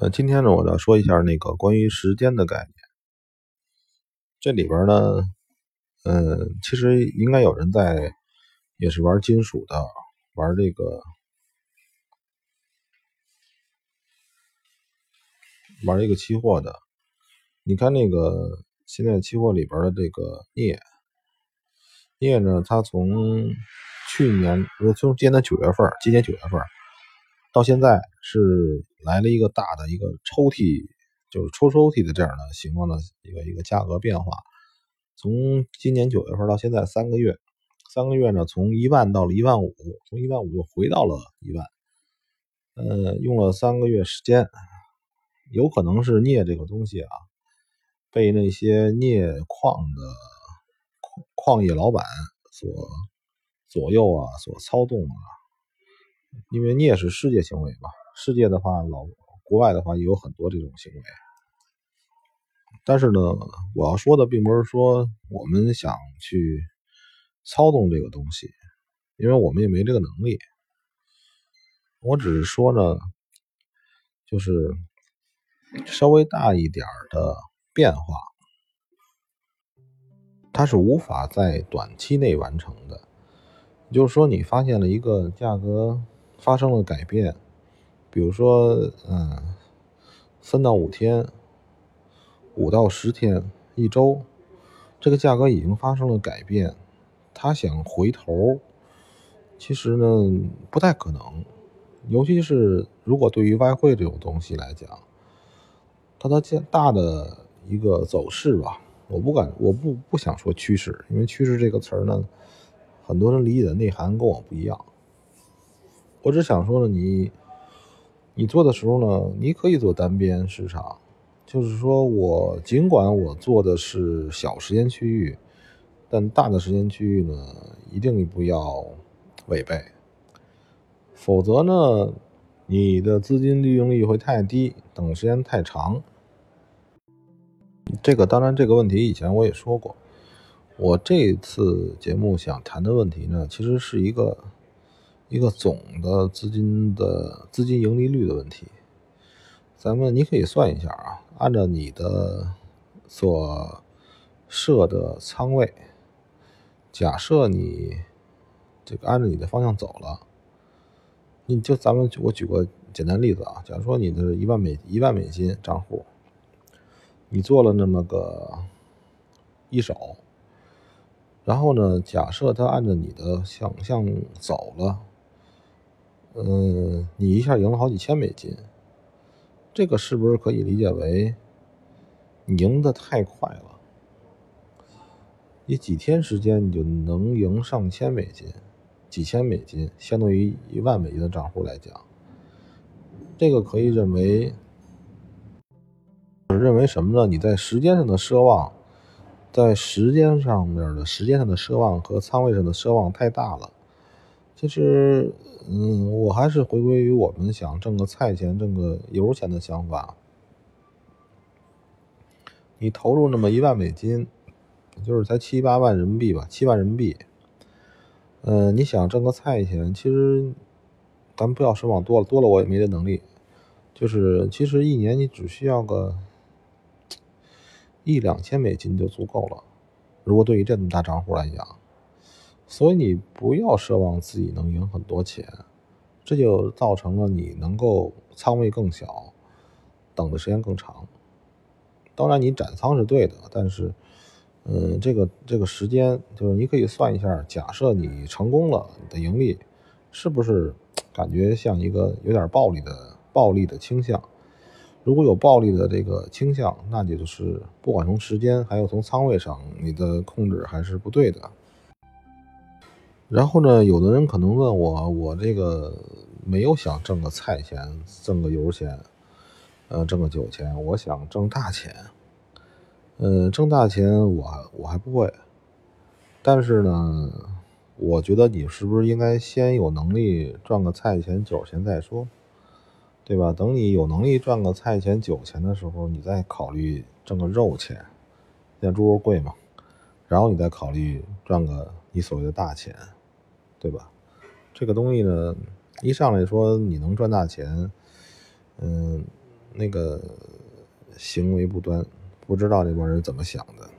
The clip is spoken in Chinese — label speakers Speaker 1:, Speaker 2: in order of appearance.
Speaker 1: 呃，今天呢，我要说一下那个关于时间的概念。这里边呢，嗯，其实应该有人在，也是玩金属的，玩这个，玩这个期货的。你看那个现在期货里边的这个镍，镍呢，它从去年，呃，从今年的九月份，今年九月份。到现在是来了一个大的一个抽屉，就是抽抽屉的这样的形状的一个一个价格变化。从今年九月份到现在三个月，三个月呢，从一万到了一万五，从一万五又回到了一万。呃，用了三个月时间，有可能是镍这个东西啊，被那些镍矿的矿业老板所左右啊，所操纵啊。因为镍是世界行为嘛，世界的话，老国外的话也有很多这种行为。但是呢，我要说的并不是说我们想去操纵这个东西，因为我们也没这个能力。我只是说呢，就是稍微大一点的变化，它是无法在短期内完成的。就是说，你发现了一个价格。发生了改变，比如说，嗯，三到五天，五到十天，一周，这个价格已经发生了改变，他想回头，其实呢不太可能，尤其是如果对于外汇这种东西来讲，它的大的一个走势吧，我不敢，我不不想说趋势，因为趋势这个词儿呢，很多人理解的内涵跟我不一样。我只想说呢，你你做的时候呢，你可以做单边市场，就是说我尽管我做的是小时间区域，但大的时间区域呢，一定不要违背，否则呢，你的资金利用率会太低，等时间太长。这个当然这个问题以前我也说过，我这次节目想谈的问题呢，其实是一个。一个总的资金的资金盈利率的问题，咱们你可以算一下啊，按照你的所设的仓位，假设你这个按照你的方向走了，你就咱们我举个简单例子啊，假如说你的一万美一万美金账户，你做了那么个一手，然后呢，假设它按照你的想象走了。嗯，你一下赢了好几千美金，这个是不是可以理解为你赢得太快了？你几天时间你就能赢上千美金，几千美金，相当于一万美金的账户来讲，这个可以认为，认为什么呢？你在时间上的奢望，在时间上面的时间上的奢望和仓位上的奢望太大了。其实，嗯，我还是回归于我们想挣个菜钱、挣个油钱的想法。你投入那么一万美金，就是才七八万人民币吧，七万人民币。嗯，你想挣个菜钱，其实咱们不要奢望多了，多了我也没这能力。就是，其实一年你只需要个一两千美金就足够了。如果对于这么大账户来讲。所以你不要奢望自己能赢很多钱，这就造成了你能够仓位更小，等的时间更长。当然你斩仓是对的，但是，嗯，这个这个时间就是你可以算一下，假设你成功了，你的盈利是不是 感觉像一个有点暴力的暴力的倾向？如果有暴力的这个倾向，那你就是不管从时间还有从仓位上，你的控制还是不对的。然后呢，有的人可能问我，我这个没有想挣个菜钱，挣个油钱，呃，挣个酒钱，我想挣大钱。嗯，挣大钱我我还不会，但是呢，我觉得你是不是应该先有能力赚个菜钱、酒钱再说，对吧？等你有能力赚个菜钱、酒钱的时候，你再考虑挣个肉钱，现在猪肉贵嘛，然后你再考虑赚个你所谓的大钱。对吧？这个东西呢，一上来说你能赚大钱，嗯，那个行为不端，不知道这帮人怎么想的。